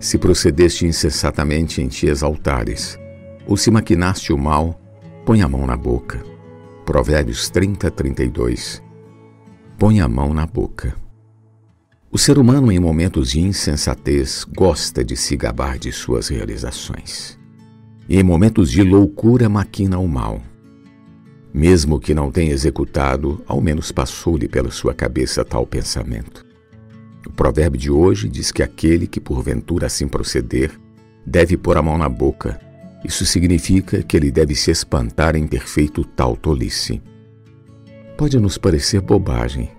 Se procedeste insensatamente em te exaltares, ou se maquinaste o mal, põe a mão na boca. Provérbios 30, 32. Põe a mão na boca. O ser humano, em momentos de insensatez, gosta de se gabar de suas realizações. E em momentos de loucura, maquina o mal. Mesmo que não tenha executado, ao menos passou-lhe pela sua cabeça tal pensamento. O provérbio de hoje diz que aquele que porventura assim proceder deve pôr a mão na boca. Isso significa que ele deve se espantar em ter feito tal tolice. Pode nos parecer bobagem,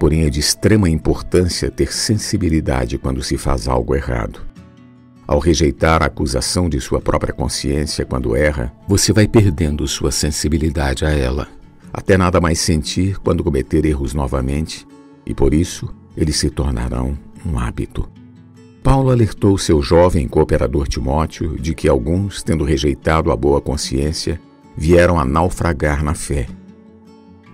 porém é de extrema importância ter sensibilidade quando se faz algo errado. Ao rejeitar a acusação de sua própria consciência quando erra, você vai perdendo sua sensibilidade a ela, até nada mais sentir quando cometer erros novamente, e por isso eles se tornarão um hábito. Paulo alertou seu jovem cooperador Timóteo de que alguns, tendo rejeitado a boa consciência, vieram a naufragar na fé,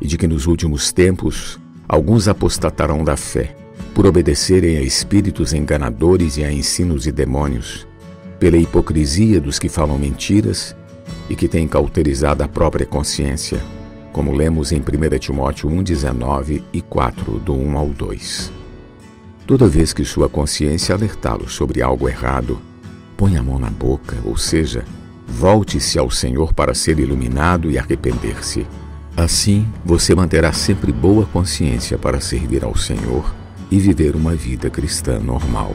e de que nos últimos tempos alguns apostatarão da fé, por obedecerem a espíritos enganadores e a ensinos de demônios, pela hipocrisia dos que falam mentiras e que têm cauterizado a própria consciência como lemos em 1 Timóteo 1,19 e 4, do 1 ao 2. Toda vez que sua consciência alertá-lo sobre algo errado, põe a mão na boca, ou seja, volte-se ao Senhor para ser iluminado e arrepender-se. Assim, você manterá sempre boa consciência para servir ao Senhor e viver uma vida cristã normal.